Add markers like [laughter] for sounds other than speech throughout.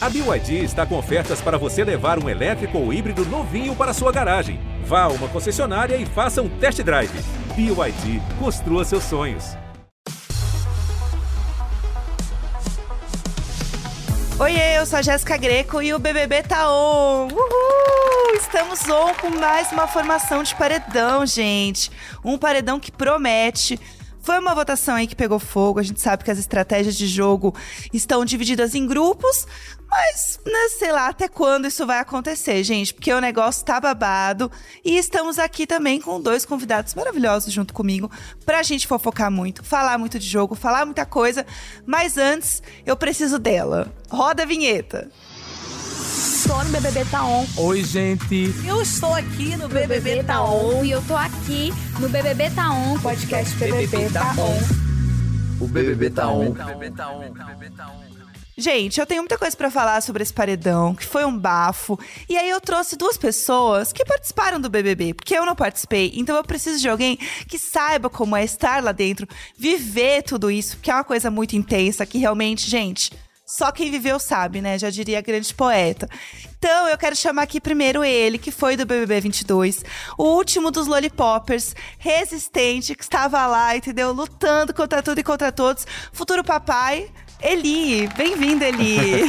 A BYD está com ofertas para você levar um elétrico ou híbrido novinho para sua garagem. Vá a uma concessionária e faça um test drive. BYD, construa seus sonhos. Oiê, eu sou a Jéssica Greco e o BBB tá on! Uhul! Estamos on com mais uma formação de paredão, gente. Um paredão que promete. Foi uma votação aí que pegou fogo. A gente sabe que as estratégias de jogo estão divididas em grupos, mas, né, sei lá até quando isso vai acontecer, gente, porque o negócio tá babado. E estamos aqui também com dois convidados maravilhosos junto comigo pra gente fofocar muito, falar muito de jogo, falar muita coisa. Mas antes, eu preciso dela. Roda a vinheta. Tô no BBB Tá On. Oi, gente. Eu estou aqui no BBB, Tá On. E eu tô aqui no BBB Tá On. Podcast BBB, Tá On. O BBB tá on. Gente, eu tenho muita coisa pra falar sobre esse paredão, que foi um bafo. E aí eu trouxe duas pessoas que participaram do BBB, porque eu não participei. Então eu preciso de alguém que saiba como é estar lá dentro, viver tudo isso, porque é uma coisa muito intensa, que realmente, gente, só quem viveu sabe, né? Já diria grande poeta. Então, eu quero chamar aqui primeiro ele, que foi do BBB 22, o último dos Lollipoppers, resistente, que estava lá, entendeu? Lutando contra tudo e contra todos. Futuro papai, Eli. Bem-vindo, Eli.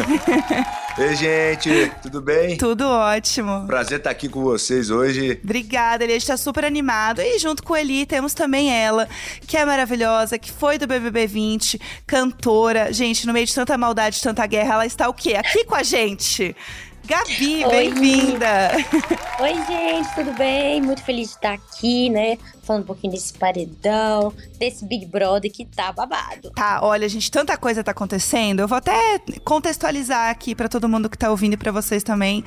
[laughs] Ei, gente, tudo bem? tudo ótimo. Prazer estar aqui com vocês hoje. Obrigada, Eli. A gente tá super animado. E junto com Eli temos também ela, que é maravilhosa, que foi do BBB 20, cantora. Gente, no meio de tanta maldade, tanta guerra, ela está o quê? Aqui com a gente. Gabi, bem-vinda. Oi, gente, tudo bem? Muito feliz de estar aqui, né? Falando um pouquinho desse paredão, desse Big Brother que tá babado. Tá, olha, gente, tanta coisa tá acontecendo. Eu vou até contextualizar aqui pra todo mundo que tá ouvindo e pra vocês também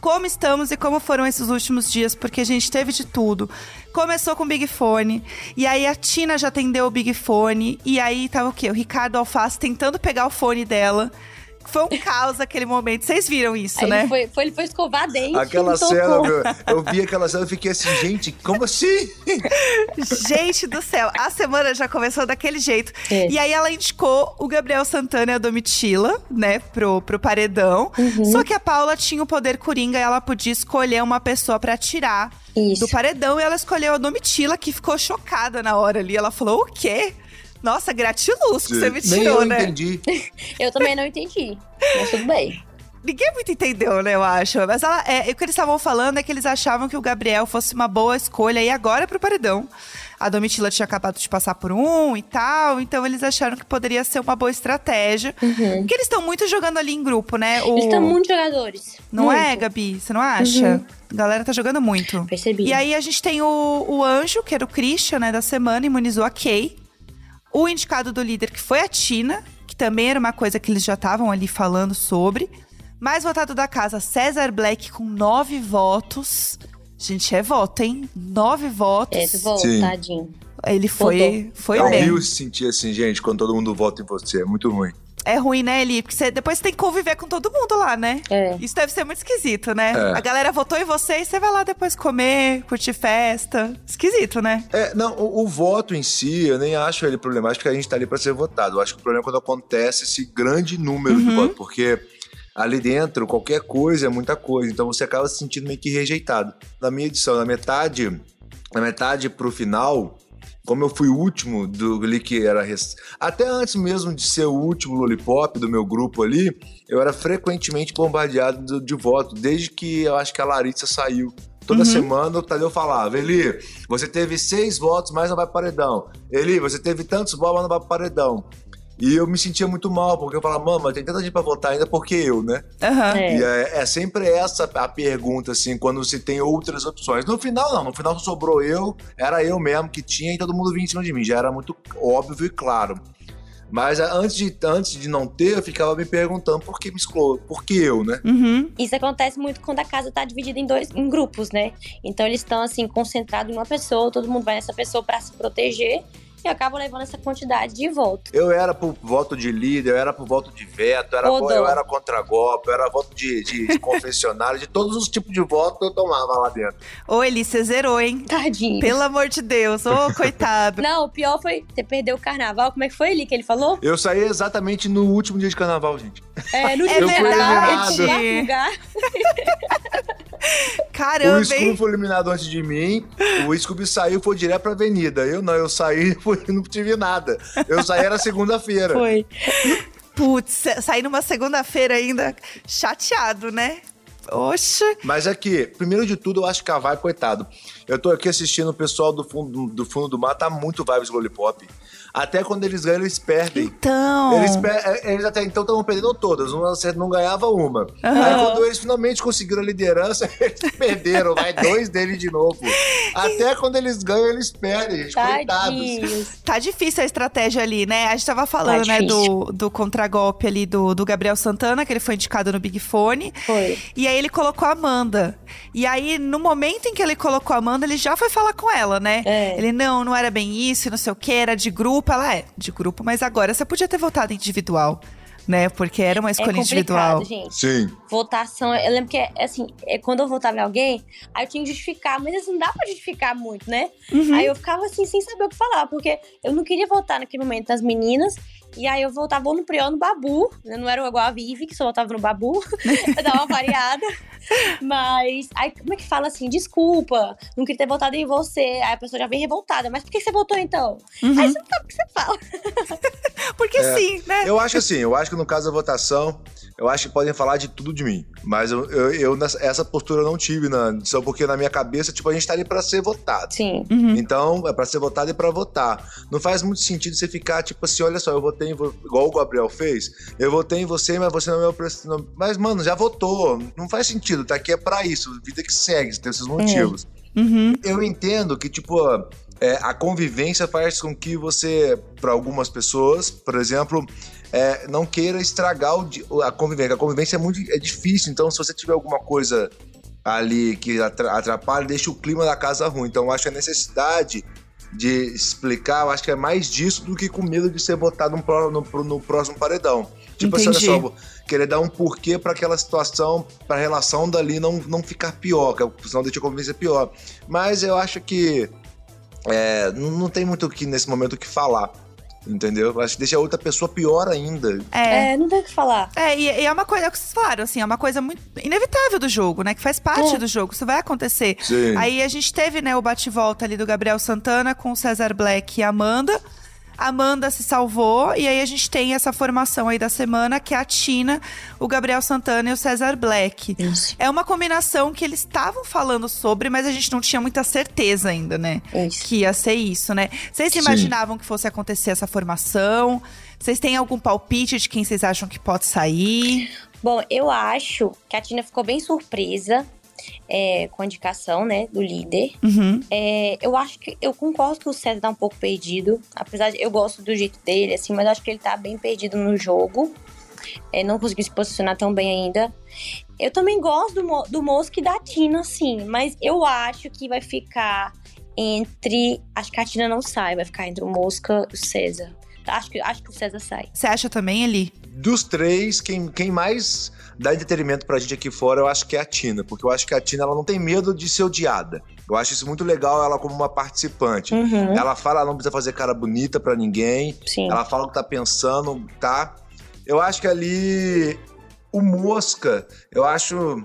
como estamos e como foram esses últimos dias, porque a gente teve de tudo. Começou com o Big Fone, e aí a Tina já atendeu o Big Fone, e aí tava o quê? O Ricardo Alface tentando pegar o fone dela. Foi um caos aquele momento. Vocês viram isso, Aí né? ele, foi, foi- ele foi escovar dente. Aquela e cena, meu, eu vi aquela cena e fiquei assim, gente, como assim? [laughs] Gente do céu, a semana já começou daquele jeito. É. E aí ela indicou o Gabriel Santana e a Domitila, né, pro, pro paredão. Uhum. Só que a Paula tinha o poder coringa e ela podia escolher uma pessoa pra tirar Isso. do paredão. E ela escolheu a Domitila, que ficou chocada na hora ali. Ela falou: o quê? Nossa, gratiluz que você me Nem tirou, eu né? entendi. [laughs] Eu também não entendi, mas tudo bem. Ninguém muito entendeu, né, eu acho. Mas ela, é, o que eles estavam falando é que eles achavam que o Gabriel fosse uma boa escolha e agora pro paredão. A Domitila tinha acabado de passar por um e tal, então eles acharam que poderia ser uma boa estratégia. Porque eles estão muito jogando ali em grupo, né? O... Eles estão muitos jogadores. Não muito. é, Gabi? Você não acha? A galera tá jogando muito. Percebi. E aí a gente tem o, o Anjo, que era o Christian, né, da semana, imunizou a Kay. O indicado do líder, que foi a Tina, que também era uma coisa que eles já estavam ali falando sobre. Mais votado da casa, César Black com nove votos. Gente, é voto, hein? Nove votos. É, Sim. tadinho. Ele foi, foi É bem. horrível se sentir assim, gente, quando todo mundo vota em você. É muito ruim. É ruim, né, Eli? Porque você, depois você tem que conviver com todo mundo lá, né? É. Isso deve ser muito esquisito, né? É. A galera votou em você e você vai lá depois comer, curtir festa. Esquisito, né? É, não, o, o voto em si, eu nem acho ele problemático, porque a gente tá ali pra ser votado. Eu acho que o problema é quando acontece esse grande número de Uhum. votos, porque ali dentro, qualquer coisa é muita coisa, então você acaba se sentindo meio que rejeitado. Na minha edição, na metade, na metade pro final, como eu fui o último do ali que era até antes mesmo de ser o último lollipop do meu grupo ali, eu era frequentemente bombardeado do- de voto, desde que eu acho que a Larissa saiu. Toda semana o Tadeu falava, Eli, você teve seis votos, mas não vai pro paredão. Eli, você teve tantos votos, mas não vai pro paredão. E eu me sentia muito mal, porque eu falava, mama, tem tanta gente pra votar ainda, por que eu, né? Aham. É. E é, é sempre essa a pergunta, assim, quando se tem outras opções. No final, não. No final sobrou eu, era eu mesmo que tinha e todo mundo vinha em cima de mim. Já era muito óbvio e claro. Mas antes de, antes de não ter, eu ficava me perguntando por que me excluiu, por que eu, né? Uhum. Isso acontece muito quando a casa tá dividida em dois em grupos, né? Então eles estão assim concentrados em uma pessoa, todo mundo vai nessa pessoa pra se proteger. Eu acabo levando essa quantidade de voto. Eu era por voto de líder, eu era por voto de veto, eu era, eu era contra golpe, eu era voto de, de, de [laughs] confessionário, de todos os tipos de voto eu tomava lá dentro. Ô, Eli, você zerou, hein? Tadinho. Pelo amor de Deus. Ô, [laughs] coitado. Não, o pior foi você perdeu o carnaval. Como é que foi ali que ele falou? Eu saí exatamente no último dia de carnaval, gente. É, no É dia do fui carnaval, eliminado. lugar. [laughs] O Caramba, Scooby foi eliminado antes de mim, o Scooby saiu e foi direto pra avenida. Eu não, eu saí e [laughs] fui- não tive nada. Eu saí era segunda-feira. Foi. Putz, sair numa segunda-feira ainda chateado, né? Oxe. Mas aqui, primeiro de tudo, eu acho que a Vai, coitado. Eu tô aqui assistindo o pessoal do fundo do, fundo do mar, tá muito vibes Lollipop. Até quando eles ganham, eles perdem. Então. Eles, per- eh, eles até então estavam perdendo todas, uma você não ganhava uma. Aí quando eles finalmente conseguiram a liderança, [laughs] eles perderam, vai dois deles de novo. [laughs] Até quando eles ganham, eles perdem, gente, coitados. Tá difícil a estratégia ali, né? A gente tava falando, Tá né, do, do contragolpe ali do, do Gabriel Santana, que ele foi indicado no Big Fone. Foi. E aí ele colocou a Amanda. E aí, no momento em que ele colocou a Amanda, ele já foi falar com ela, né? É. Ele, não, não era bem isso, não sei o que, era de grupo. Ela é, de grupo, mas agora você podia ter votado individual, né? Porque era uma É escolha complicado, individual. gente. Sim. Votação, eu lembro que, assim, é, quando eu votava em alguém, aí eu tinha que justificar, mas assim, não dá pra justificar muito, né? Uhum. Aí eu ficava assim, sem saber o que falar, porque eu não queria votar naquele momento nas meninas, e aí eu votava ou no Priol ou no Babu, né? não era igual a Vivi, que só votava no Babu, [laughs] eu dava uma variada. Mas, aí como é que fala assim, desculpa, não queria ter votado em você, aí a pessoa já vem revoltada, mas por que você votou então? Uhum. Aí você não sabe o que você fala. [laughs] Porque É. sim, né? Eu acho assim, eu acho que no caso da votação, eu acho que podem falar de tudo de mim. Mas eu, eu, eu nessa- essa postura eu não tive na edição, porque na minha cabeça, tipo, a gente tá ali pra ser votado. Sim. Uhum. Então, é pra ser votado e pra votar. Não faz muito sentido você ficar, tipo assim, olha só, eu votei em vo... igual o Gabriel fez. Eu votei em você, mas você não é meu presidente. Mas, mano, já votou. Não faz sentido. Tá aqui é pra isso. Vida que segue, tem seus motivos. Uhum. Eu entendo que, tipo, é, a convivência faz com que você, para algumas pessoas, por exemplo, é, não queira estragar o a convivência. A convivência é muito é difícil, então se você tiver alguma coisa ali que atra- atrapalha, deixa o clima da casa ruim. Então eu acho que a necessidade de explicar, eu acho que é mais disso do que com medo de ser votado no, no, no próximo paredão. Tipo assim, olha Entendi. só, vou querer dar um porquê para aquela situação, para a relação dali não, não ficar pior, que senão deixa a convivência pior. Mas eu acho que é, não não tem muito que nesse momento o que falar. Entendeu? Eu Acho que deixa a outra pessoa pior ainda. É. É, não tem o que falar. É, e, e é uma coisa, é o que vocês falaram, assim, é uma coisa muito inevitável do jogo, né? Que faz parte É. do jogo, isso vai acontecer. Sim. Aí a gente teve, né, o bate-volta ali do Gabriel Santana com o César Black e a Amanda. A Amanda se salvou, e aí a gente tem essa formação aí da semana, que é a Tina, o Gabriel Santana e o César Black. Isso. É uma combinação que eles estavam falando sobre, mas a gente não tinha muita certeza ainda, né? Isso. Que ia ser isso, né? Vocês Sim. imaginavam que fosse acontecer essa formação? Vocês têm algum palpite de quem vocês acham que pode sair? Bom, eu acho que a Tina ficou bem surpresa é, com a indicação, né, do líder. Uhum. É, eu acho que eu concordo que o César tá um pouco perdido. Apesar de eu gosto do jeito dele, assim, mas eu acho que ele tá bem perdido no jogo. É, não conseguiu se posicionar tão bem ainda. Eu também gosto do, Mo- do Mosca e da Tina, assim, mas eu acho que vai ficar entre. Acho que a Tina não sai, vai ficar entre o Mosca e o César. Acho que, acho que o César sai. Você acha também, Eli? Dos três, quem, quem mais dá entretenimento pra gente aqui fora, eu acho que é a Tina. Porque eu acho que a Tina ela não tem medo de ser odiada. Eu acho isso muito legal, ela como uma participante. Uhum, Ela fala, ela não precisa fazer cara bonita pra ninguém. sim. Ela fala o que tá pensando, tá? Eu acho que ali o Mosca, eu acho.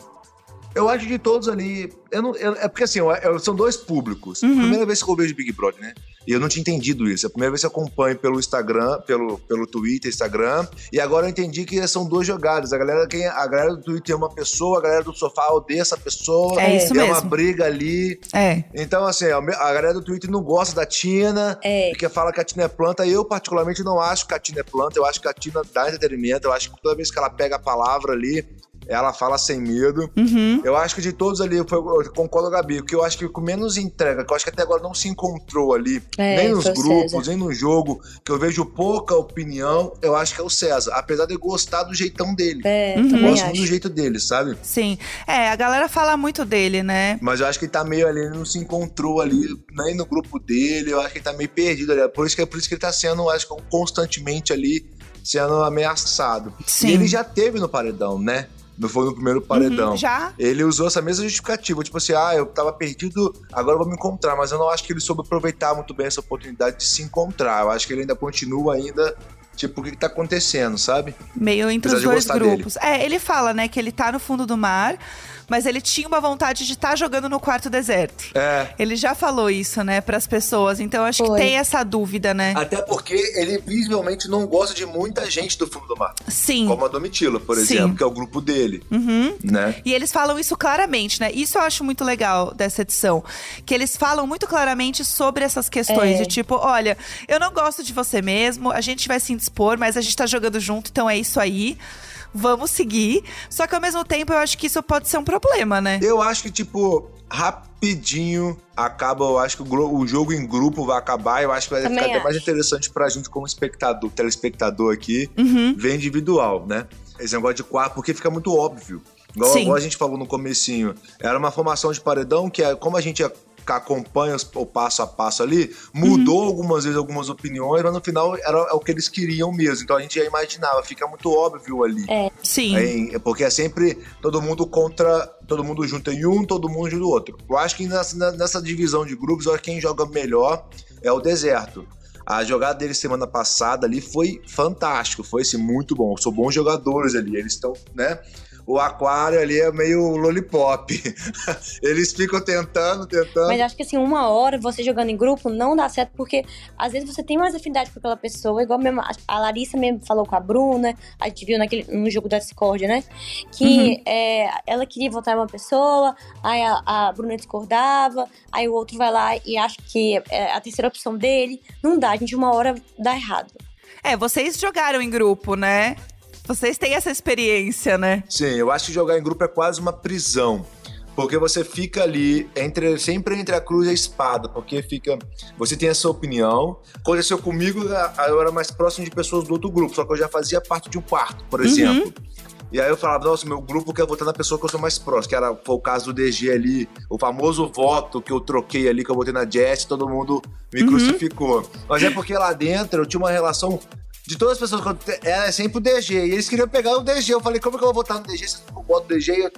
Eu acho de todos ali. Eu não, eu- é porque assim, eu- eu- são dois públicos. Uhum. Primeira vez que eu vejo Big Brother, né? E eu não tinha entendido isso. É a primeira vez que eu acompanho pelo Instagram, pelo, pelo Twitter, Instagram. E agora eu entendi que são duas jogadas. A galera, quem, a galera do Twitter é uma pessoa, a galera do sofá odeia essa pessoa. É isso Tem uma mesmo. briga ali. É. Então, assim, a galera do Twitter não gosta da Tina. É. Porque fala que a Tina é planta. Eu, particularmente, não acho que a Tina é planta. Eu acho que a Tina dá entretenimento. Eu acho que toda vez que ela pega a palavra ali, Ela fala sem medo. Uhum. Eu acho que de todos ali, foi, eu concordo com a Gabi, que eu acho que com menos entrega, que eu acho que até agora não se encontrou ali, É, nem nos grupos, César. nem no jogo, que eu vejo pouca opinião, eu acho que é o César. Apesar de eu gostar do jeitão dele. É, Uhum. Eu gosto muito do jeito dele, sabe? Sim. É, a galera fala muito dele, né? Mas eu acho que ele tá meio ali, ele não se encontrou ali, nem no grupo dele, eu acho que ele tá meio perdido ali. Por isso que, por isso que ele tá sendo, acho que constantemente ali, sendo ameaçado. Sim. E ele já teve no paredão, né? Não foi no primeiro paredão. Uhum, já? Ele usou essa mesma justificativa, tipo assim, ah, eu tava perdido, agora eu vou me encontrar, mas eu não acho que ele soube aproveitar muito bem essa oportunidade de se encontrar. Eu acho que ele ainda continua ainda, tipo, o que, que tá acontecendo, sabe? Meio entre Apesar os dois grupos. É, ele fala, né, que ele tá no fundo do mar, mas ele tinha uma vontade de estar jogando no quarto deserto. É. Ele já falou isso, né, pras pessoas. Então eu acho que Foi. tem essa dúvida, né? Até porque ele visivelmente não gosta de muita gente do fundo do mar. Sim. Como a Domitila, por Sim. exemplo, que é o grupo dele, Uhum. né? E eles falam isso claramente, né? Isso eu acho muito legal dessa edição. Que eles falam muito claramente sobre essas questões. É. De tipo, olha, eu não gosto de você mesmo, a gente vai se indispor, mas a gente tá jogando junto, então é isso aí. Vamos seguir. Só que ao mesmo tempo eu acho que isso pode ser um problema, né? Eu acho que, tipo, rapidinho acaba, eu acho que o, o jogo em grupo vai acabar. Eu acho que vai Também ficar até mais interessante pra gente como espectador, telespectador aqui, Uhum. ver individual, né? Esse negócio de quarto, porque fica muito óbvio. Igual, igual a gente falou no comecinho. Era uma formação de paredão que, é, como a gente ac- acompanha o passo a passo ali, mudou algumas vezes algumas opiniões, mas no final era é o que eles queriam mesmo. Então a gente já imaginava, fica muito óbvio ali. Sim. Em- porque é sempre todo mundo contra. Todo mundo junto em um, todo mundo junto do outro. Eu acho que nessa, nessa divisão de grupos, eu acho que quem joga melhor é o deserto. A jogada deles semana passada ali foi fantástico, foi assim, muito bom. São bons jogadores ali, eles estão, né? O aquário ali é meio lollipop. [laughs] eles ficam tentando, tentando. Mas acho que assim, uma hora você jogando em grupo não dá certo, porque às vezes você tem mais afinidade com aquela pessoa, igual mesmo a- a Larissa mesmo falou com a Bruna, a gente viu naquele, no jogo da Discord, né? Que é, ela queria votar em uma pessoa, aí a, a Bruna discordava, aí o outro vai lá e acha que é a terceira opção dele. Não dá, gente, uma hora dá errado. É, vocês jogaram em grupo, né? Vocês têm essa experiência, né? Sim, eu acho que jogar em grupo é quase uma prisão. Porque você fica ali entre sempre entre a cruz e a espada, porque fica. Você tem a sua opinião. Aconteceu comigo, a- eu era mais próximo de pessoas do outro grupo, só que eu já fazia parte de um quarto, por exemplo. E aí eu falava, nossa, meu grupo quer votar na pessoa que eu sou mais próximo, que era, foi o caso do DG ali, o famoso voto que eu troquei ali, que eu votei na Jess, todo mundo me crucificou. Mas é porque lá dentro eu tinha uma relação de todas as pessoas era sempre o DG. E eles queriam pegar o DG. Eu falei, como que eu vou votar no DG se eu não voto no DG? Eu-.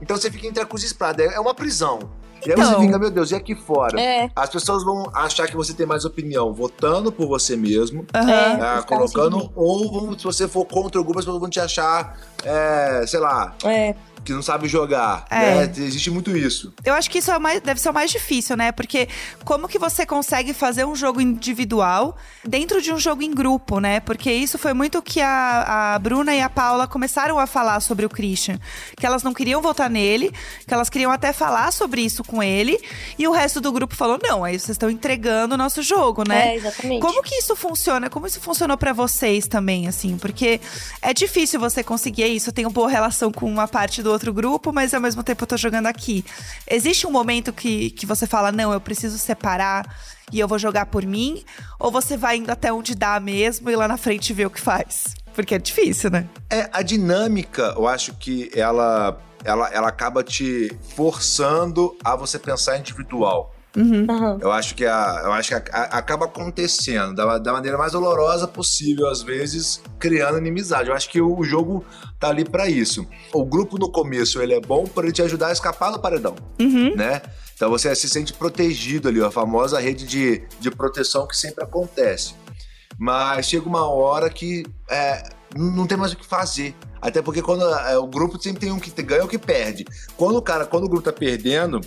Então você fica entre a cruz e espada. É é uma prisão. E aí você Então. fica, meu Deus, e aqui fora? É. As pessoas vão achar que você tem mais opinião votando por você mesmo, Aham. É. assim colocando, também. ou vão- se você for contra o grupo, as pessoas vão te achar, é, sei lá, É. que não sabe jogar. É. né? Existe muito isso. Eu acho que isso é mais- deve ser o mais difícil, né? Porque como que você consegue fazer um jogo individual dentro de um jogo em grupo, né? Porque isso foi muito o que a, a Bruna e a Paula começaram a falar sobre o Christian. Que elas não queriam votar nele, que elas queriam até falar sobre isso com ele. E o resto do grupo falou: não, aí vocês estão entregando o nosso jogo, né? É, exatamente. Como que isso funciona? Como isso funcionou pra vocês também, assim? Porque é difícil você conseguir isso. Eu tenho boa relação com uma parte do outro grupo, mas ao mesmo tempo eu tô jogando aqui. Existe um momento que, que você fala, não, eu preciso separar e eu vou jogar por mim? Ou você vai indo até onde dá mesmo e lá na frente ver o que faz? Porque é difícil, né? É, a dinâmica, eu acho que ela, ela, ela acaba te forçando a você pensar individual. Aham. Eu acho que, a, eu acho que a- a- acaba acontecendo da, da maneira mais dolorosa possível, às vezes, criando inimizade. Eu acho que o, jogo tá ali pra isso. O grupo no começo, ele é bom para ele te ajudar a escapar do paredão, Uhum. né? Então você se sente protegido ali, a famosa rede de, de proteção que sempre acontece. Mas chega uma hora que é, não não tem mais o que fazer. Até porque quando é, o grupo sempre tem um que ganha ou que perde. Quando o cara, quando o grupo tá perdendo,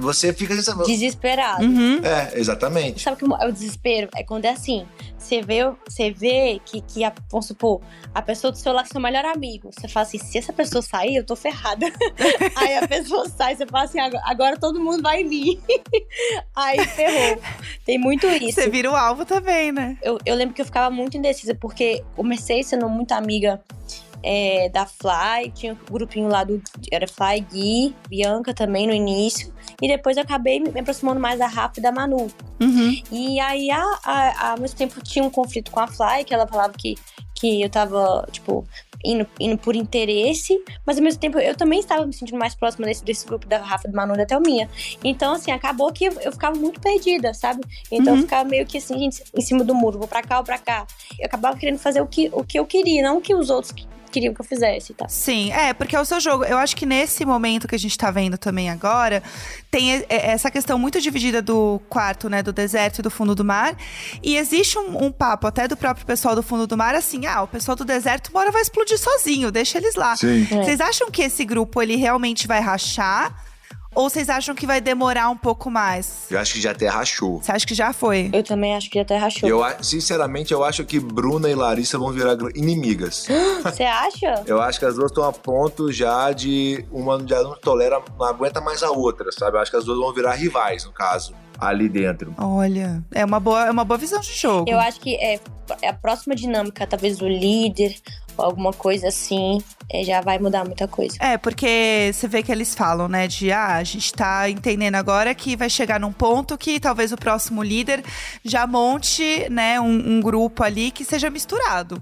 você fica sem saber. Desesperado. Uhum. É, exatamente. Sabe que é o desespero? É quando é assim. Você vê, você vê que, que a, vamos supor, a pessoa do seu lado é seu melhor amigo. Você fala assim, se essa pessoa sair, eu tô ferrada. [laughs] Aí a pessoa sai, você fala assim, agora, todo mundo vai em mim. [laughs] Aí ferrou. Tem muito isso. Você vira o alvo também, né? Eu, eu lembro que eu ficava muito indecisa, porque comecei sendo muito amiga é, da Fly, tinha um grupinho lá do. Era Fly Gui, Bianca também no início. E depois eu acabei me aproximando mais da Rafa e da Manu. Uhum. E aí, a, a, ao mesmo tempo, tinha um conflito com a Fly, que ela falava que, que eu tava, tipo, indo, indo por interesse, mas ao mesmo tempo eu também estava me sentindo mais próxima desse, desse grupo da Rafa e do Manu até o minha. Então, assim, acabou que eu ficava muito perdida, sabe? Então Uhum. eu ficava meio que assim, gente, em cima do muro, vou pra cá ou pra cá. Eu acabava querendo fazer o que, o que eu queria, não o que os outros queriam que eu fizesse, tá? Sim, é, porque é o seu jogo. Eu acho que nesse momento que a gente tá vendo também agora, tem essa questão muito dividida do quarto, né, do deserto e do fundo do mar. E existe um, um papo até do próprio pessoal do fundo do mar, assim, ah, o pessoal do deserto uma hora vai explodir sozinho, deixa eles lá. Sim. É. Vocês acham que esse grupo, ele realmente vai rachar? Ou vocês acham que vai demorar um pouco mais? Eu acho que já até rachou. Você acha que já foi? Eu também acho que até rachou. Eu, sinceramente, eu acho que Bruna e Larissa vão virar inimigas. [gasps] Você acha? Eu acho que as duas estão a ponto já de uma já não tolera, não aguenta mais a outra, sabe? Eu acho que as duas vão virar rivais, no caso, ali dentro. Olha, é uma boa, é uma boa visão de jogo. Eu acho que é, é a próxima dinâmica, talvez o líder ou alguma coisa assim, é, já vai mudar muita coisa. É, porque você vê que eles falam, né, de ah, a gente tá entendendo agora que vai chegar num ponto que talvez o próximo líder já monte, né, um, um grupo ali que seja misturado.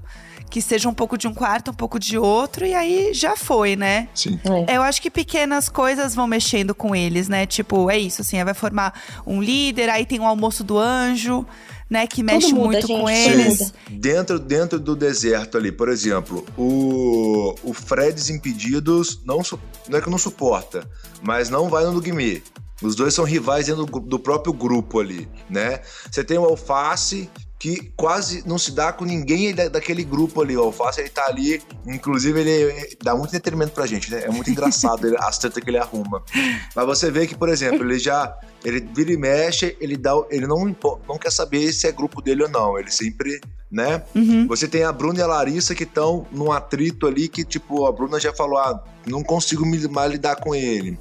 Que seja um pouco de um quarto, um pouco de outro, e aí já foi, né? Sim. É. Eu acho que pequenas coisas vão mexendo com eles, né? Tipo, é isso, assim, aí vai formar um líder, aí tem o almoço do anjo, né? Que mexe muda, muito gente, com eles. Dentro, dentro do deserto ali, por exemplo, o, o Fred Desimpedidos não, não é que não suporta, mas não vai no Lugme. Os dois são rivais dentro do, do próprio grupo ali, né? Você tem o Alface, que quase não se dá com ninguém da- daquele grupo ali. O Alface, ele tá ali, inclusive, ele, dá muito entretenimento pra gente, né? É muito engraçado ele- as tretas que ele arruma. Mas você vê que, por exemplo, ele já. Ele vira e mexe, ele dá. Ele não, não quer saber se é grupo dele ou não. Ele sempre, né? Uhum. Você tem a Bruna e a Larissa que estão num atrito ali que, tipo, a Bruna já falou: ah, não consigo mais lidar com ele.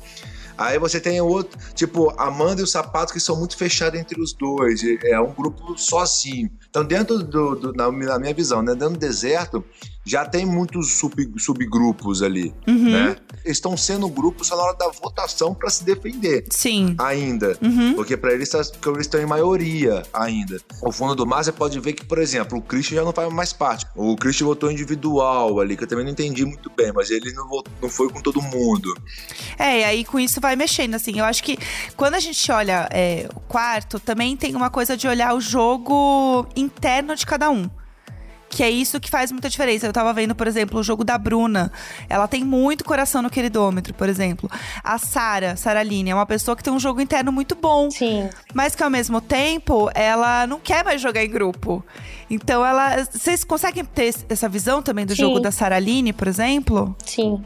Aí você tem outro, tipo, Amanda e o Sapato que são muito fechados entre os dois. É um grupo sozinho. Então, dentro do, do- na, na minha visão, né, dentro do deserto, já tem muitos sub- subgrupos ali, Uhum. né? Eles estão sendo grupos na hora da votação para se defender Sim. ainda. Uhum. Porque pra eles, tá- porque eles estão em maioria ainda. O fundo do mar, você pode ver que, por exemplo, o Christian já não faz mais parte. O Christian votou individual ali, que eu também não entendi muito bem, mas ele não, votou, não foi com todo mundo. É, e aí com isso vai mexendo, assim. Eu acho que quando a gente olha é, o quarto, também tem uma coisa de olhar o jogo interno de cada um. Que é isso que faz muita diferença. Eu tava vendo, por exemplo, o jogo da Bruna. Ela tem muito coração no queridômetro, por exemplo. A Sara, Saraline, é uma pessoa que tem um jogo interno muito bom. Sim. Mas que ao mesmo tempo, ela não quer mais jogar em grupo. Então ela. Vocês conseguem ter essa visão também do Sim. jogo da Saraline, por exemplo? Sim.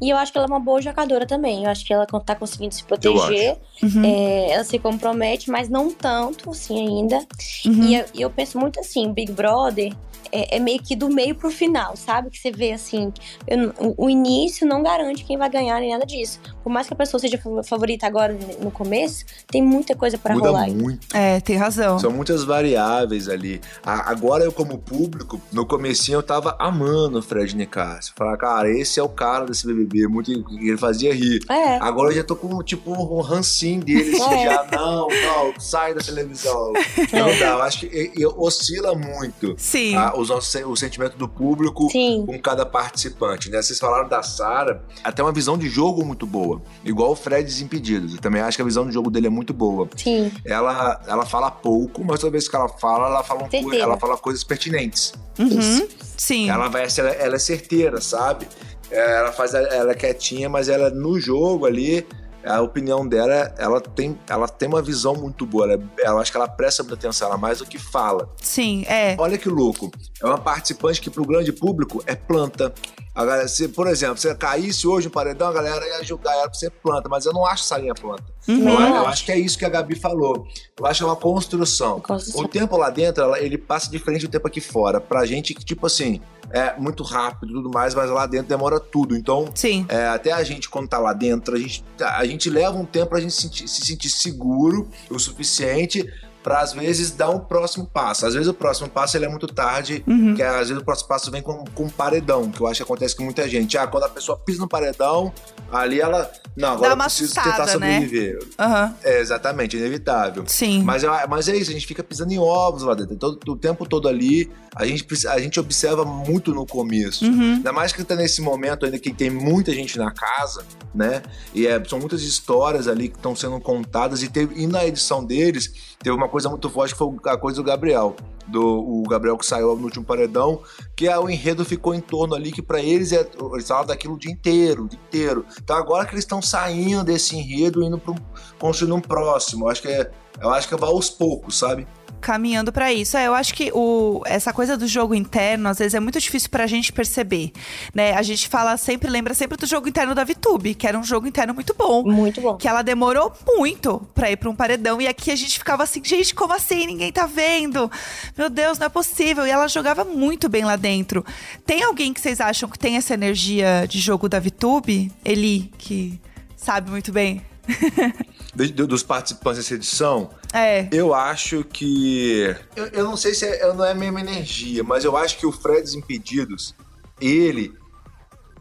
E eu acho que ela é uma boa jogadora também. Eu acho que ela tá conseguindo se proteger. Uhum. É, ela se compromete, mas não tanto, assim, ainda. Uhum. E eu, e eu penso muito assim, Big Brother é, é meio que do meio pro final, sabe? Que você vê assim, eu o, o início não garante quem vai ganhar nem nada disso. Por mais que a pessoa seja fa- favorita agora no começo, tem muita coisa pra Muda rolar. aí. muito. É, tem razão. São muitas variáveis ali. A- agora eu, como público, no comecinho eu tava amando o Fred Nicásio. Falar, cara, esse é o cara desse BBB. Muito, ele fazia rir. É, Agora eu já tô com, tipo, um rancinho dele, assim, É. já, não, não, sai da televisão. [laughs] Não dá, eu acho que e- e oscila muito Sim. ah, os nossos, o sentimento do público sim. com cada participante, né? Vocês falaram da Sara, até uma visão de jogo muito boa, igual o Fred Desimpedidos. Eu também acho que a visão de jogo dele é muito boa. Sim, Ela, ela fala pouco, mas toda vez que ela fala, ela fala, um ela fala coisas pertinentes. Uhum. Sim. Ela vai ela, ela é certeira, sabe? É, Ela faz ela é quietinha, mas ela no jogo ali, a opinião dela, ela tem, ela tem uma visão muito boa. Ela, ela acho que ela presta muita atenção, ela mais do que fala. Sim, é. Olha que louco. É uma participante que pro grande público é planta. A galera, se, por exemplo, se caísse hoje no paredão, a galera ia julgar ela por ser planta, mas eu não acho essa linha planta. Uhum. Eu, Não. eu acho que é isso que a Gabi falou. Eu acho que é uma construção. Construção. O tempo lá dentro, ela- ele passa diferente do tempo aqui fora. Pra gente, que, tipo assim, é muito rápido e tudo mais, mas lá dentro demora tudo. Então, Sim. é, até a gente, quando tá lá dentro, a gente, a gente leva um tempo pra gente se sentir, se sentir seguro o suficiente pra às vezes dar um próximo passo. Às vezes o próximo passo ele é muito tarde, Uhum. que às vezes o próximo passo vem com, com um paredão, que eu acho que acontece com muita gente. Ah, quando a pessoa pisa no paredão, ali ela. Não, agora eu preciso assustada, tentar né? sobreviver. Aham. É, exatamente, inevitável. Sim. Mas, é- mas é isso, a gente fica pisando em ovos lá dentro. Todo, o tempo todo ali, a gente, a gente observa muito no começo. Uhum. Ainda mais que tá nesse momento ainda que tem muita gente na casa, né? E é, são muitas histórias ali que estão sendo contadas. E, teve, e na edição deles, teve uma coisa muito forte que foi a coisa do Gabriel. Do, o Gabriel que saiu no último paredão, que é, o enredo ficou em torno ali, que pra eles é, eles falam daquilo o dia inteiro, o dia inteiro. Então agora que eles estão saindo desse enredo, indo para construindo um próximo. Eu acho que é, eu acho que vai aos poucos, sabe? Caminhando pra isso. É, eu acho que o, essa coisa do jogo interno, às vezes, é muito difícil pra gente perceber, né? A gente fala sempre, lembra sempre do jogo interno da VTube, que era um jogo interno muito bom. Muito bom. Que ela demorou muito pra ir pra um paredão. E aqui a gente ficava assim, gente, como assim? Ninguém tá vendo. Meu Deus, não é possível. E ela jogava muito bem lá dentro. Tem alguém que vocês acham que tem essa energia de jogo da VTube? Eli, que sabe muito bem. [laughs] De- de- dos participantes dessa edição, É. eu acho que. Eu, eu não sei se é, não é a mesma energia, mas eu acho que o Fred Desimpedidos, ele.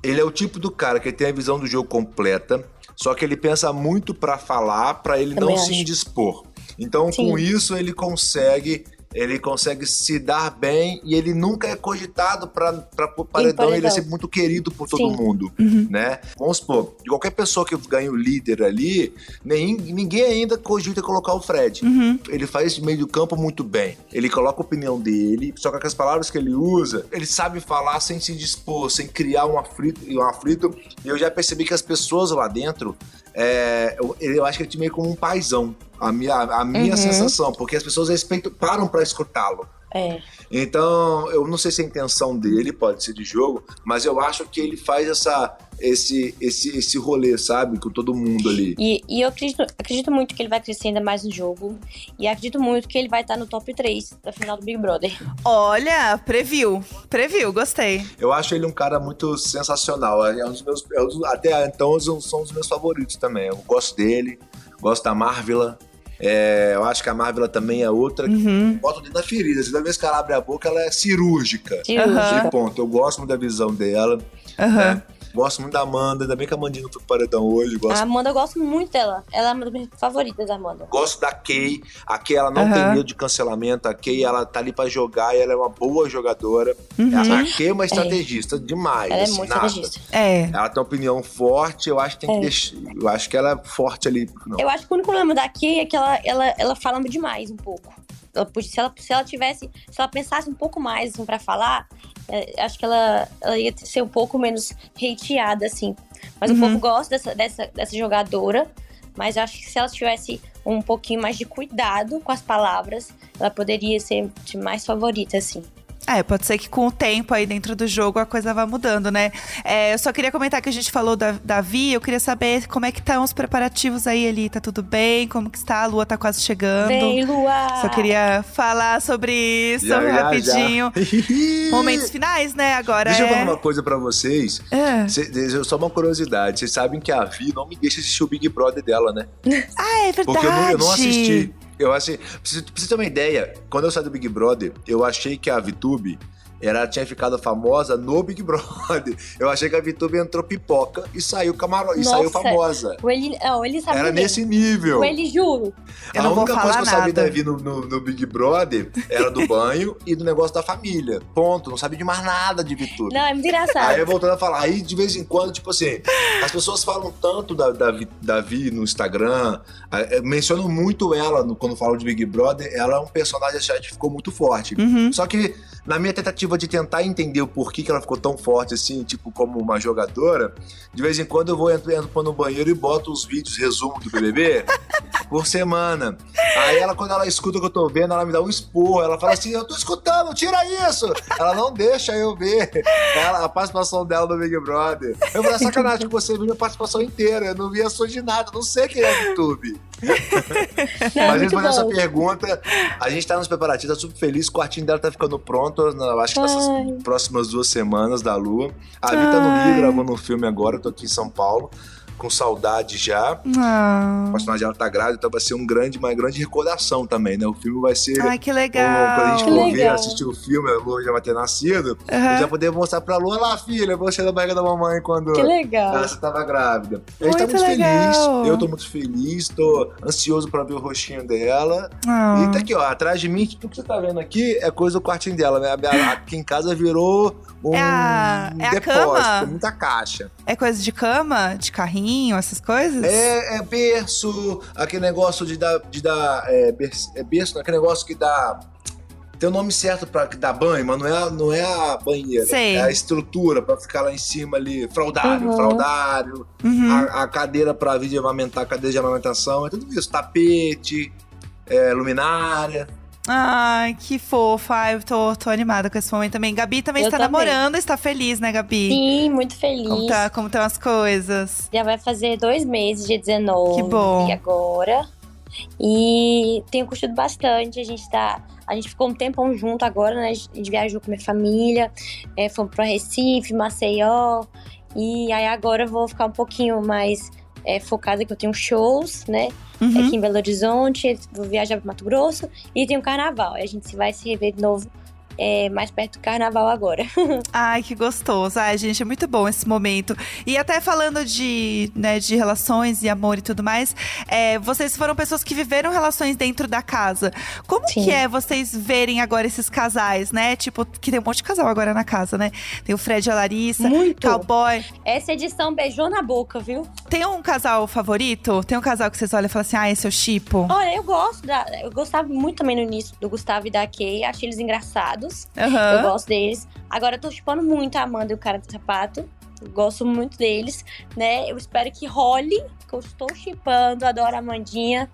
Ele é o tipo do cara que tem a visão do jogo completa, só que ele pensa muito pra falar, pra ele Também não se acho. indispor. Então, Sim. com isso, ele consegue. Ele consegue se dar bem e ele nunca é cogitado pra pôr paredão, ele é paredão. sempre muito querido por todo Sim. mundo, né? Vamos supor, de qualquer pessoa que ganha o líder ali, nem, ninguém ainda cogita colocar o Fred. Uhum. Ele faz meio do campo muito bem. Ele coloca a opinião dele, só que com as palavras que ele usa, ele sabe falar sem se dispor, sem criar um aflito. Um aflito. E eu já percebi que as pessoas lá dentro, é, eu, eu acho que ele é meio como um paizão. A minha, a minha Uhum. sensação, porque as pessoas respeitam, param pra escutá-lo. É. Então, eu não sei se a intenção dele pode ser de jogo, mas eu acho que ele faz essa, esse, esse, esse rolê, sabe? Com todo mundo ali. E, e eu acredito, acredito muito que ele vai crescer ainda mais no jogo. E acredito muito que ele vai estar no top 3 da final do Big Brother. Olha, previu. Previu, gostei. Eu acho ele um cara muito sensacional. É um dos meus, é um dos- até então são os meus favoritos também. Eu gosto dele, gosto da Marvila. É, eu acho que a Marvila também é outra que Uhum. bota o dedo na ferida. Toda vez que ela abre a boca, ela é cirúrgica. Cirúrgica. De ponto. Eu gosto muito da visão dela. Aham. né? Gosto muito da Amanda. Ainda bem que a Amandinha não foi pro paredão hoje. Gosto A Amanda, eu gosto muito dela. Ela é uma das minhas favoritas, Amanda. Gosto da Kay. A Kay, ela não Aham. tem medo de cancelamento. A Kay, ela tá ali pra jogar e ela é uma boa jogadora. Uhum. A Kay é uma estrategista demais. Ela é assim, muito nada. estrategista. É. Ela tem uma opinião forte, eu acho que tem que É. deixar. Eu acho que ela é forte ali. Não. Eu acho que o único problema da Kay é que ela, ela, ela fala demais um pouco. Ela se, ela, se ela tivesse, se ela pensasse um pouco mais assim, pra falar, é, acho que ela, ela ia ser um pouco menos hateada, assim. Mas Uhum. o povo gosta dessa, dessa, dessa jogadora, mas acho que se ela tivesse um pouquinho mais de cuidado com as palavras, ela poderia ser de mais favorita, assim. É, pode ser que com o tempo aí dentro do jogo a coisa vá mudando, né? É, eu só queria comentar que a gente falou da, da Vi, eu queria saber como é que estão os preparativos aí, Eli. Tá tudo bem? Como que está? A lua tá quase chegando. Vem, Lua! Só queria falar sobre isso Já, rapidinho. já. [laughs] Momentos finais, né? Agora Deixa eu é. falar uma coisa pra vocês. É. Cê- eu- Só uma curiosidade. Vocês sabem que a Vi não me deixa assistir o Big Brother dela, né? Ah, é verdade. Porque eu não, eu não assisti. Eu achei. Pra você pra você ter uma ideia, quando eu saí do Big Brother, eu achei que a VTube. Ela tinha ficado famosa no Big Brother. [laughs] Eu achei que a VTube entrou pipoca e saiu camaro... e saiu famosa. O Eli, não, ele sabe Era bem. nesse nível. O Eli, juro. Eu a não vou única coisa falar que eu sabia nada. da Vi no, no- no Big Brother era do banho e do negócio da família. Ponto. Não sabia de mais nada de VTube. Não, é muito engraçado. Aí voltando a falar, aí de vez em quando, tipo assim, as pessoas falam tanto da, da, da Vi no Instagram, mencionam muito ela no- quando falam de Big Brother, ela é um personagem que ficou muito forte. Uhum. Só que na minha tentativa de tentar entender o porquê que ela ficou tão forte assim, tipo, como uma jogadora, de vez em quando eu vou entro, entro no banheiro e boto os vídeos, resumo do BBB, [laughs] por semana. Aí ela, quando ela escuta o que eu tô vendo, ela me dá um esporro. Ela fala assim: Eu tô escutando, tira isso! Ela não deixa eu ver ela, a participação dela no Big Brother. Eu falei: "É sacanagem que você viu minha participação inteira. Eu não vi a sua de nada, não sei quem é o YouTube. Não, Mas respondendo essa bom. pergunta, a gente tá nos preparativos, tá super feliz. O quartinho dela tá ficando pronto, na- acho que nessas Ai. próximas duas semanas da Lua. A Vi tá no. Rio gravando um filme agora, eu tô aqui em São Paulo, com saudade já. Ah. A personagem dela tá grávida, então vai ser um grande, uma grande recordação também, né? O filme vai ser. Ai, que Quando a legal. gente for ver, legal. assistir o filme, a Lua já vai ter nascido, Aham. eu já poder mostrar pra Lua lá, filha, você na barriga da mamãe quando Que legal. ela tava grávida. A gente tá Muito muito legal. feliz, eu tô muito feliz, tô ansioso pra ver o rostinho dela. Ah. E tá aqui, ó, atrás de mim, tudo que você tá vendo aqui é coisa do quartinho dela, né? A- Aqui em casa virou um É a- é a depósito, cama? muita caixa. É coisa de cama, de carrinho, essas coisas? É, é berço, aquele negócio de dar. De dar é, berço, é berço, aquele negócio que dá. Tem o nome certo pra que dá banho, mas não é, a- não é a banheira. Sei. É a estrutura pra ficar lá em cima ali. Fraldário, Uhum. fraldário. Uhum. A, a cadeira pra vir de amamentar, cadeira de amamentação, é tudo isso. Tapete, é, luminária. Ai, que fofa. Ai, eu tô, tô animada com esse momento também. Gabi também Eu está também. namorando, está feliz, né, Gabi? Sim, muito feliz. Como, tá, como estão as coisas? Já vai fazer dois meses, dia 19. Que bom. E agora. E tenho curtido bastante. A gente tá. A gente ficou um tempão junto agora, né? A gente viajou com minha família. É, fomos pra Recife, Maceió. E aí agora eu vou ficar um pouquinho mais é, focada que eu tenho shows, né? Uhum. Aqui em Belo Horizonte, vou viajar pro Mato Grosso e tem o carnaval. A gente vai se rever de novo é, mais perto do carnaval agora. [laughs] Ai, que gostoso. Ai, gente, é muito bom esse momento. E até falando de, né, de relações e amor e tudo mais, é, vocês foram pessoas que viveram relações dentro da casa. Como Sim. que é vocês verem agora esses casais, né? Tipo, que tem um monte de casal agora na casa, né? Tem o Fred e a Larissa, Muito. Cowboy. Essa edição beijou na boca, viu? Tem um casal favorito? Tem um casal que vocês olham e falam assim, ah, esse é o Chipo? Olha, eu gosto da. Eu gostava muito também no início do Gustavo e da Kay. Achei eles engraçados. Eu Aham. gosto deles. Agora eu tô chupando muito a Amanda e o cara do sapato. Eu gosto muito deles, né? Eu espero que role, que eu estou chipando. Adoro a Amandinha.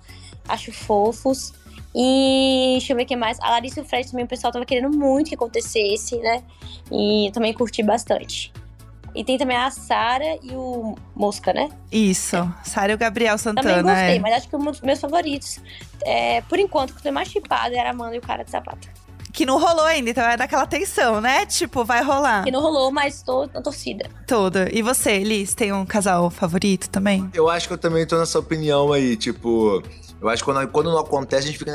Acho fofos. E deixa eu ver o que mais. A Larissa e o Fred também, o pessoal tava querendo muito que acontecesse, né? E eu também curti bastante. E tem também a Sara e o Mosca, né? Isso. Sara e o Gabriel Também Santana. gostei, é. mas acho que um dos meus favoritos, é, por enquanto, que eu tô mais chipado era a Amanda e o cara de sapato. Que não rolou ainda, então é daquela tensão, né? Tipo, vai rolar Que não rolou, mas tô na torcida. tudo. E você, Liz, tem um casal favorito também? Eu acho que eu também tô nessa opinião aí, tipo. Eu acho que quando, quando não acontece, a gente fica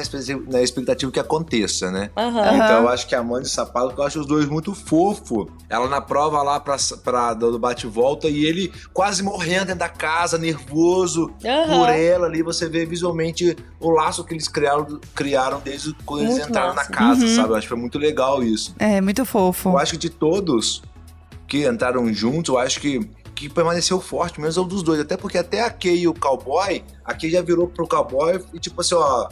na expectativa, que aconteça, né? Aham. Então eu acho que a Amanda e o Sapato, eu acho os dois muito fofo. Ela na prova lá pra, pra, do bate-volta e ele quase morrendo dentro da casa, nervoso Aham. por ela ali. Você vê visualmente o laço que eles criaram, criaram desde quando eles Muito entraram massa. na casa, Uhum. sabe? Eu acho que foi muito legal isso. É, muito fofo. Eu acho que de todos que entraram juntos, eu acho que que permaneceu forte, menos um dos dois. Até porque até a Kay e o Cowboy, a Kay já virou pro Cowboy e tipo assim, ó.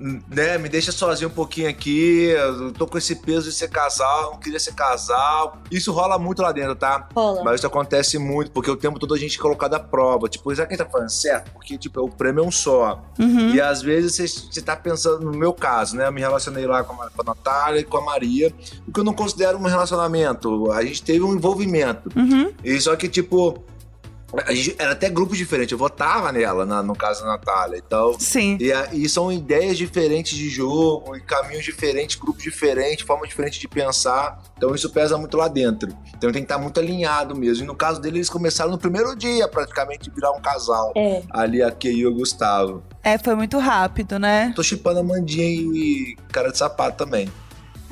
Né, me deixa sozinho um pouquinho aqui. Eu tô com esse peso de ser casal, não queria ser casal. Isso rola muito lá dentro, tá? Rola. Mas isso acontece muito, porque o tempo todo a gente é colocado à prova. Tipo, será que a gente tá falando certo? Porque, tipo, o prêmio é um só. Uhum. E às vezes você, você tá pensando, no meu caso, né? Eu me relacionei lá com a, com a Natália e com a Maria, o que eu não considero um relacionamento. A gente teve um envolvimento. Uhum. E só que, tipo, era até grupos diferentes. Eu votava nela, na- no caso da Natália. Então. Sim. E, a- e são ideias diferentes de jogo, e caminhos diferentes, grupos diferentes, formas diferentes de pensar. Então isso pesa muito lá dentro. Então tem que estar muito alinhado mesmo. E no caso dele, eles começaram no primeiro dia, praticamente, virar um casal. É. Ali a Kay e o Gustavo. É, foi muito rápido, né? Tô chipando a Mandinha e cara de sapato também.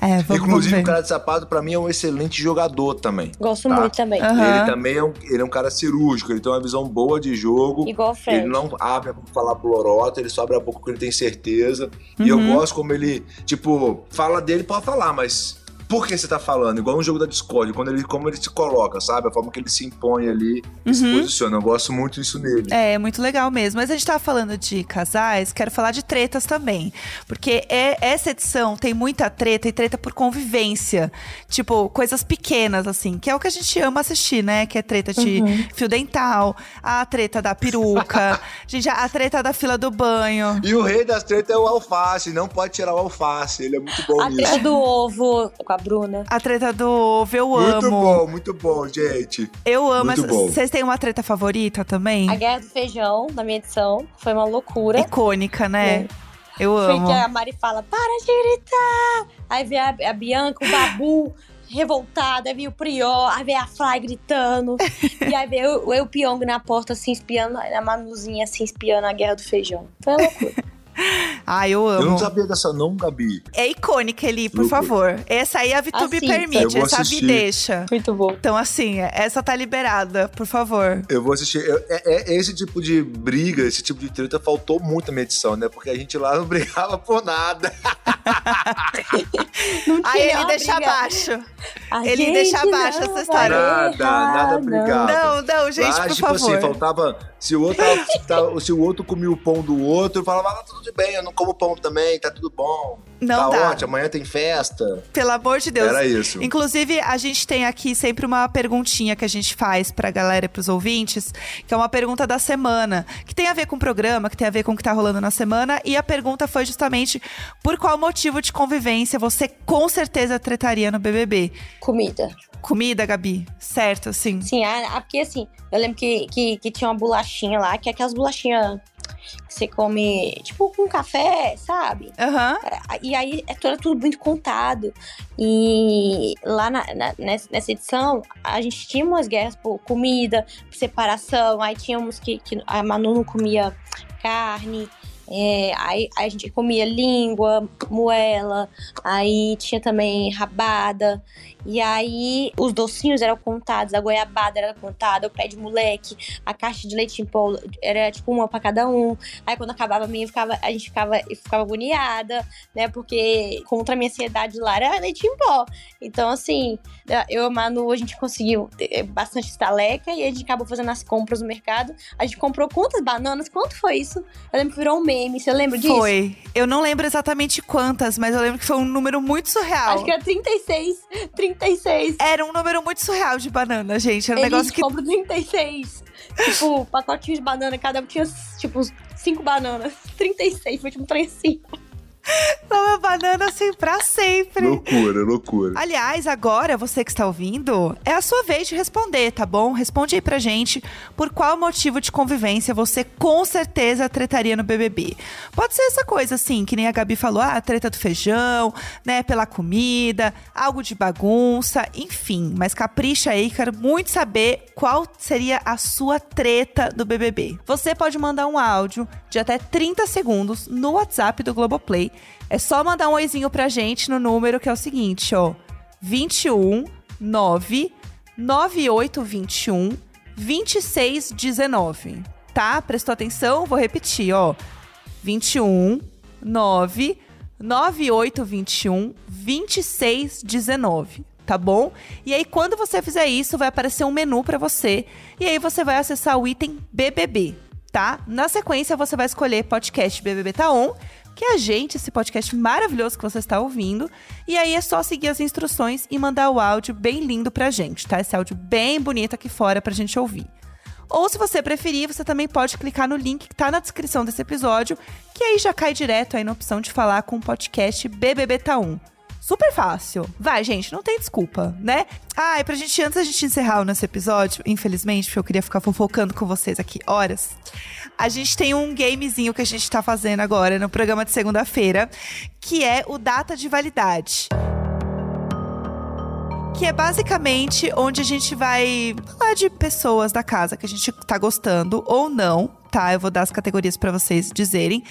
É, vamos, Inclusive, vamos o cara de sapato, pra mim, é um excelente jogador também. Gosto Tá. muito também. Aham. Ele também é um, ele é um cara cirúrgico, ele tem uma visão boa de jogo. Igual o Fred. Ele não abre a boca pra falar bolorota, ele só abre a boca quando ele tem certeza. E eu Uhum. gosto como ele, tipo, fala dele, pode falar, mas por que você tá falando? Igual um jogo da Discord, quando ele, como ele se coloca, sabe? A forma que ele se impõe ali, e se Uhum. posiciona. Eu gosto muito disso nele. É, muito legal mesmo. Mas a gente tava falando de casais, quero falar de tretas também. Porque é, essa edição tem muita treta e treta por convivência. Tipo, coisas pequenas, assim, que é o que a gente ama assistir, né? Que é treta de fio dental, a treta da peruca, [laughs] gente, a treta da fila do banho. E o rei das tretas é o alface, não pode tirar o alface, ele é muito bom A nisso. treta do ovo com a Bruna. A treta do ovo, eu Muito amo. bom, muito bom, gente. Eu amo. Muito. Vocês têm uma treta favorita também? A guerra do feijão, na minha edição, foi uma loucura. Icônica, né? Eu Foi amo. que a Mari fala, para de gritar! Aí vem a, a Bianca, o Babu, [laughs] revoltada, aí veio o Prior, aí veio a Fly gritando, [laughs] e aí veio eu, eu Pyong na porta, assim, espiando, a Manuzinha, assim, espiando a Guerra do Feijão. Foi uma loucura. Ai, eu amo. Eu não sabia dessa não, Gabi. É icônica, Eli, por Loucura. favor. Essa aí a VTube Assista. Eu permite, vou essa a Vi assistir. deixa. Muito bom. Então, assim, essa tá liberada, por favor. Eu vou assistir. Eu- é, é- esse tipo de briga, esse tipo de treta faltou muito na minha edição, né? Porque a gente lá não brigava por nada. [laughs] Não Aí ele deixa briga. abaixo. A ele deixa abaixo essa história. Nada, nada errar, brigado. Não, não, gente, lá, por tipo favor. assim, faltava. Se o outro se o outro comia o pão do outro, eu falava, ah, tudo bem, eu não como pão também, tá tudo bom. Não tá dá. ótimo, amanhã tem festa. Pelo amor de Deus. Era isso. Inclusive, a gente tem aqui sempre uma perguntinha que a gente faz pra galera e pros ouvintes, que é uma pergunta da semana, que tem a ver com o programa, que tem a ver com o que tá rolando na semana, e a pergunta foi justamente por qual motivo de convivência você com certeza tretaria no BBB? Comida. Comida, Gabi? Certo, sim. Sim, ah, ah, porque assim, eu lembro que, que, que tinha uma bolachinha lá, que é aquelas bolachinhas que você come, tipo, com café, sabe? Aham. E aí é tudo, tudo muito contado. E lá na- na- nessa, nessa edição, a gente tinha umas guerras por comida, por separação. Aí tínhamos que, que a Manu não comia carne. É, aí, aí a gente comia língua, moela, aí tinha também rabada, e aí os docinhos eram contados, a goiabada era contada, o pé de moleque, a caixa de leite em pó era tipo uma pra cada um. Aí quando acabava a minha, ficava, a gente ficava, ficava agoniada, né? Porque contra a minha ansiedade lá era leite em pó. Então, assim, eu e a Manu, a gente conseguiu bastante estaleca e a gente acabou fazendo as compras no mercado. A gente comprou quantas bananas? Quanto foi isso? Eu lembro que virou um você lembra disso? Foi. Eu não lembro exatamente quantas, mas eu lembro que foi um número muito surreal. Acho que era 36. 36. Era um número muito surreal de banana, gente. Era um Eles negócio que. compro 36. tipo, [laughs] pacotinho de banana, cada um tinha, tipo, 5 bananas. 36, foi tipo 35. [laughs] Lama banana assim pra sempre. Loucura, loucura. Aliás, agora você que está ouvindo, é a sua vez de responder, tá bom? Responde aí pra gente por qual motivo de convivência você com certeza tretaria no BBB. Pode ser essa coisa assim, que nem a Gabi falou, ah, treta do feijão, né, pela comida, algo de bagunça, enfim. Mas capricha aí, quero muito saber qual seria a sua treta do BBB. Você pode mandar um áudio de até 30 segundos no WhatsApp do Globoplay é só mandar um oizinho pra gente no número que é o seguinte, ó. 21 9 9821 2619. Tá? Prestou atenção? Vou repetir, ó. 21 9 9821 2619. Tá bom? E aí, quando você fizer isso, vai aparecer um menu pra você. E aí, você vai acessar o item BBB, tá? Na sequência, você vai escolher podcast BBB Tá On, que é a gente, esse podcast maravilhoso que você está ouvindo. E aí, é só seguir as instruções e mandar o áudio bem lindo pra gente, tá? Esse áudio bem bonito aqui fora pra gente ouvir. Ou se você preferir, você também pode clicar no link que tá na descrição desse episódio, que aí já cai direto aí na opção de falar com o podcast BBB Tá 1. Super fácil. Vai, gente, não tem desculpa, né? Ah, e pra gente, antes da gente encerrar o nosso episódio, infelizmente, porque eu queria ficar fofocando com vocês aqui horas, a gente tem um gamezinho que a gente tá fazendo agora no programa de segunda-feira, que é o Data de Validade que é basicamente onde a gente vai falar de pessoas da casa que a gente tá gostando ou não, tá? Eu vou dar as categorias pra vocês dizerem.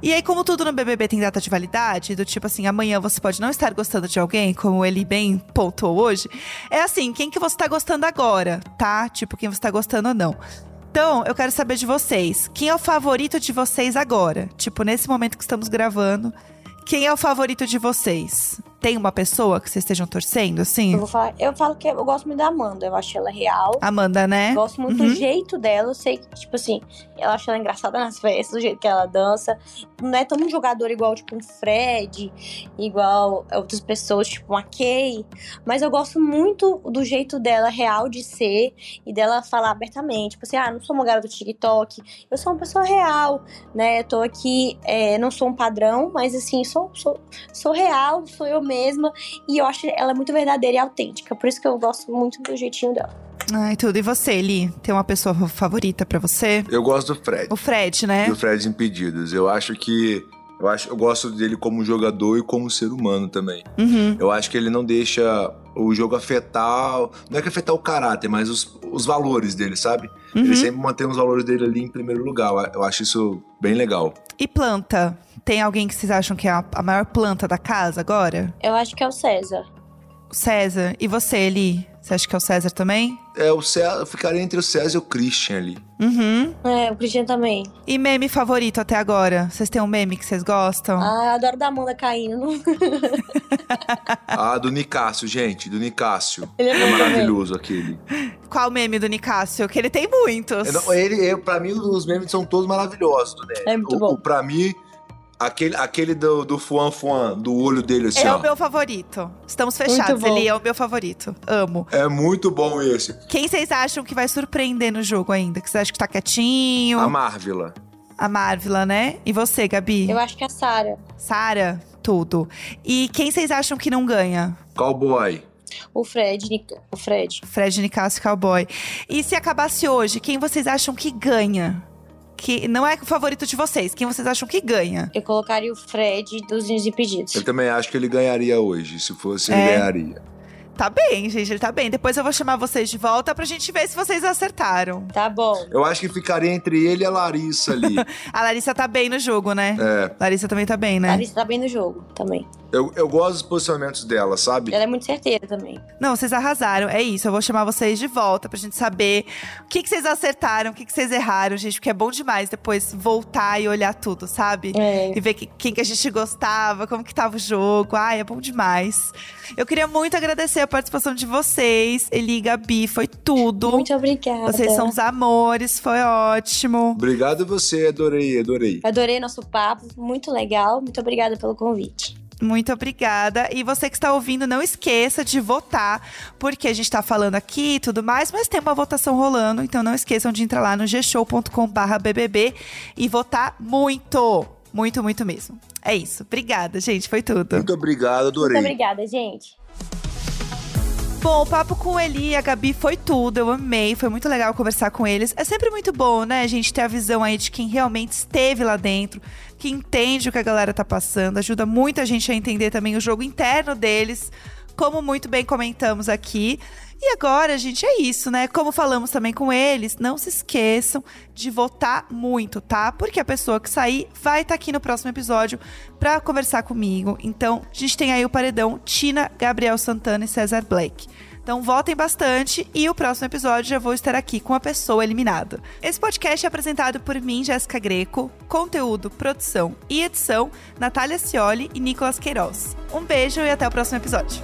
E aí, como tudo no BBB tem data de validade, do tipo assim, amanhã você pode não estar gostando de alguém, como ele bem pontuou hoje, é assim, quem que você tá gostando agora, tá? Tipo, quem você tá gostando ou não. Então, eu quero saber de vocês. Quem é o favorito de vocês agora? Tipo, nesse momento que estamos gravando, quem é o favorito de vocês? Tem uma pessoa que vocês estejam torcendo, assim? Eu vou falar, eu falo que eu gosto muito da Amanda, eu acho ela real. Amanda, né? Gosto muito Uhum. do jeito dela. Eu sei que, tipo assim, eu acho ela engraçada nas festas, do jeito que ela dança. Não é tão um jogador igual, tipo, um Fred, igual outras pessoas, tipo uma Kay. Mas eu gosto muito do jeito dela real de ser e dela falar abertamente. Tipo assim, ah, não sou uma garota do TikTok, eu sou uma pessoa real, né? Eu tô aqui, é, não sou um padrão, mas assim, sou, sou, sou real, sou eu mesma. E eu acho ela muito verdadeira e autêntica. Por isso que eu gosto muito do jeitinho dela. Ai, tudo. E você, Eli? Tem uma pessoa favorita pra você? Eu gosto do Fred. O Fred, né? Do Fred Impedidos. Eu acho que. Eu, acho, eu gosto dele como jogador e como ser humano também. Uhum. Eu acho que ele não deixa o jogo afetar. Não é que afetar o caráter, mas os, os valores dele, sabe? Uhum. Ele sempre mantém os valores dele ali em primeiro lugar. Eu acho isso bem legal. E planta? Tem alguém que vocês acham que é a, a maior planta da casa agora? Eu acho que é o César. O César. E você, Eli? Você acha que é o César também? É, o César, eu ficaria entre o César e o Christian ali. Uhum. É, o Cristiano também. E meme favorito até agora? Vocês têm um meme que vocês gostam? Ah, eu adoro da Amanda caindo. [laughs] Ah, do Nicásio, gente, do Nicásio. Ele é É maravilhoso aquele. Qual meme do Nicásio? Que ele tem muitos. É, não, Ele, é, pra mim, os memes são todos maravilhosos do Nery. É muito O- bom. o- Pra mim, aquele, aquele do, do Fuan Fuan, do olho dele assim, É ó. o meu favorito. Estamos fechados. Ele é o meu favorito. Amo. É muito bom esse. Quem vocês acham que vai surpreender no jogo ainda? Que vocês acham que tá quietinho? A Marvila. A Marvila, né? E você, Gabi? Eu acho que é a Sara. Sara? Tudo. E quem vocês acham que não ganha? Cowboy. O Fred. O Fred. Fred Nicasso Cowboy. E se acabasse hoje, quem vocês acham que ganha? Que não é o favorito de vocês. Quem vocês acham que ganha? Eu colocaria o Fred dos Desimpedidos. Eu também acho que ele ganharia hoje. Se fosse, ele É. ganharia. Tá bem, gente, ele tá bem. Depois eu vou chamar vocês de volta pra gente ver se vocês acertaram. Tá bom. Eu acho que ficaria entre ele e a Larissa ali. [laughs] A Larissa tá bem no jogo, né? é. Larissa também tá bem, né? Larissa tá bem no jogo também. Eu, eu gosto dos posicionamentos dela, sabe? Ela é muito certeira também. Não, vocês arrasaram. É isso. Eu vou chamar vocês de volta pra gente saber o que, que vocês acertaram, o que, que vocês erraram, gente. Porque é bom demais depois voltar e olhar tudo, sabe? É. E ver que- quem que a gente gostava, como que tava o jogo. Ai, é bom demais. Eu queria muito agradecer a participação de vocês. Eli e Gabi, foi tudo. Muito obrigada. Vocês são os amores, foi ótimo. Obrigado a você, adorei, adorei. Adorei nosso papo, muito legal. Muito obrigada pelo convite. Muito obrigada. E você que está ouvindo, não esqueça de votar, porque a gente está falando aqui e tudo mais, mas tem uma votação rolando, então não esqueçam de entrar lá no gshow.com/bbb e votar muito. Muito, muito mesmo. É isso. Obrigada, gente. Foi tudo. Muito obrigado, adorei. Muito obrigada, gente. Bom, o papo com o Eli e a Gabi foi tudo. Eu amei. Foi muito legal conversar com eles. É sempre muito bom, né, a gente ter a visão aí de quem realmente esteve lá dentro, que entende o que a galera tá passando. Ajuda muita gente a entender também o jogo interno deles, como muito bem comentamos aqui. E agora, gente, é isso, né? Como falamos também com eles, não se esqueçam de votar muito, tá? Porque a pessoa que sair vai estar aqui no próximo episódio pra conversar comigo. Então, a gente tem aí o paredão Tina, Gabriel Santana e César Black. Então votem bastante e o próximo episódio já vou estar aqui com a pessoa eliminada. Esse podcast é apresentado por mim, Jéssica Greco, conteúdo, produção e edição, Natália Cioli e Nicolas Queiroz. Um beijo e até o próximo episódio.